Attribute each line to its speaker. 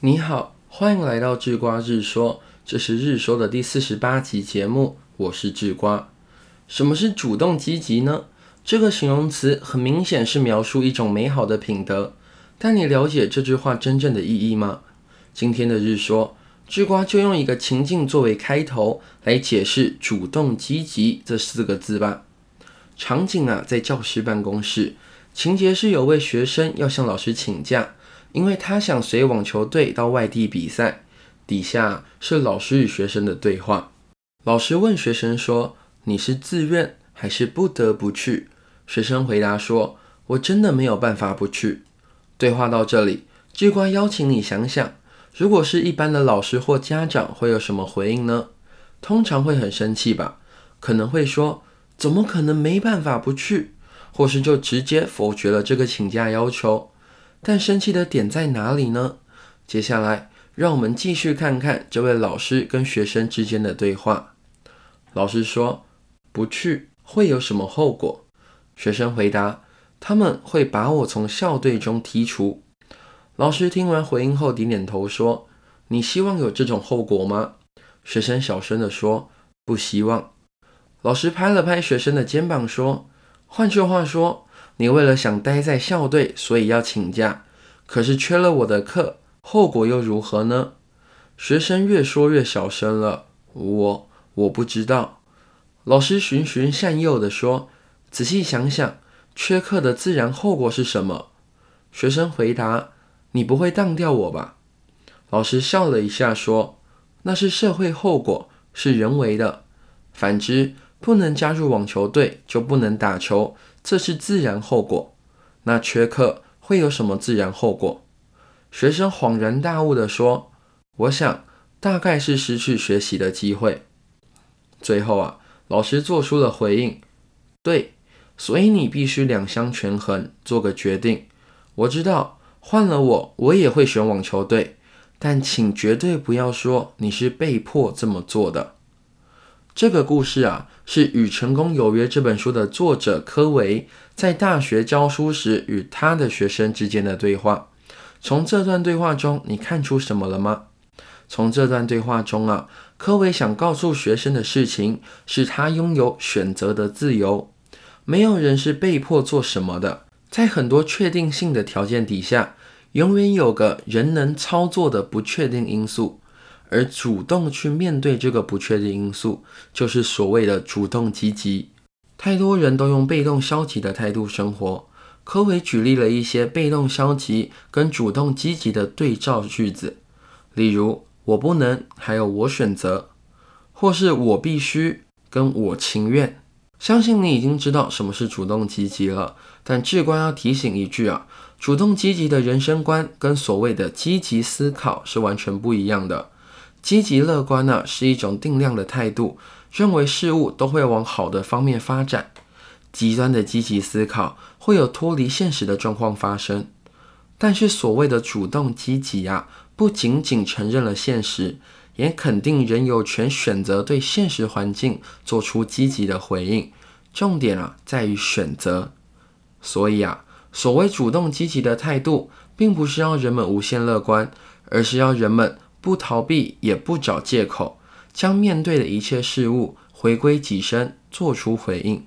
Speaker 1: 你好，欢迎来到智瓜日说，这是日说的第四十八集节目，我是智瓜。什么是主动积极呢？这个形容词很明显是描述一种美好的品德，但你了解这句话真正的意义吗？今天的日说，智瓜就用一个情境作为开头来解释“主动积极”这四个字吧。场景啊，在教师办公室，情节是有位学生要向老师请假。因为他想随网球队到外地比赛，底下是老师与学生的对话。老师问学生说：“你是自愿还是不得不去？”学生回答说：“我真的没有办法不去。”对话到这里，智瓜邀请你想想，如果是一般的老师或家长会有什么回应呢？通常会很生气吧？可能会说：“怎么可能没办法不去？”或是就直接否决了这个请假要求。但生气的点在哪里呢？接下来，让我们继续看看这位老师跟学生之间的对话。老师说：“不去会有什么后果？”学生回答：“他们会把我从校队中踢出。”老师听完回应后点点头说：“你希望有这种后果吗？”学生小声地说：“不希望。”老师拍了拍学生的肩膀说：“换句话说。”你为了想待在校队，所以要请假，可是缺了我的课，后果又如何呢？学生越说越小声了。我我不知道。老师循循善诱地说：“仔细想想，缺课的自然后果是什么？”学生回答：“你不会当掉我吧？”老师笑了一下说：“那是社会后果，是人为的。反之，不能加入网球队，就不能打球。”这是自然后果，那缺课会有什么自然后果？学生恍然大悟地说：“我想大概是失去学习的机会。”最后啊，老师做出了回应：“对，所以你必须两相权衡，做个决定。我知道换了我，我也会选网球队，但请绝对不要说你是被迫这么做的。”这个故事啊，是《与成功有约》这本书的作者科维在大学教书时与他的学生之间的对话。从这段对话中，你看出什么了吗？从这段对话中啊，科维想告诉学生的事情是他拥有选择的自由，没有人是被迫做什么的。在很多确定性的条件底下，永远有个人能操作的不确定因素。而主动去面对这个不确定因素，就是所谓的主动积极。太多人都用被动消极的态度生活。科维举例了一些被动消极跟主动积极的对照句子，例如“我不能”还有“我选择”，或是我必须跟我情愿。相信你已经知道什么是主动积极了，但至关要提醒一句啊，主动积极的人生观跟所谓的积极思考是完全不一样的。积极乐观呢，是一种定量的态度，认为事物都会往好的方面发展。极端的积极思考会有脱离现实的状况发生。但是所谓的主动积极啊，不仅仅承认了现实，也肯定人有权选择对现实环境做出积极的回应。重点啊，在于选择。所以啊，所谓主动积极的态度，并不是让人们无限乐观，而是要人们。不逃避，也不找借口，将面对的一切事物回归己身，做出回应。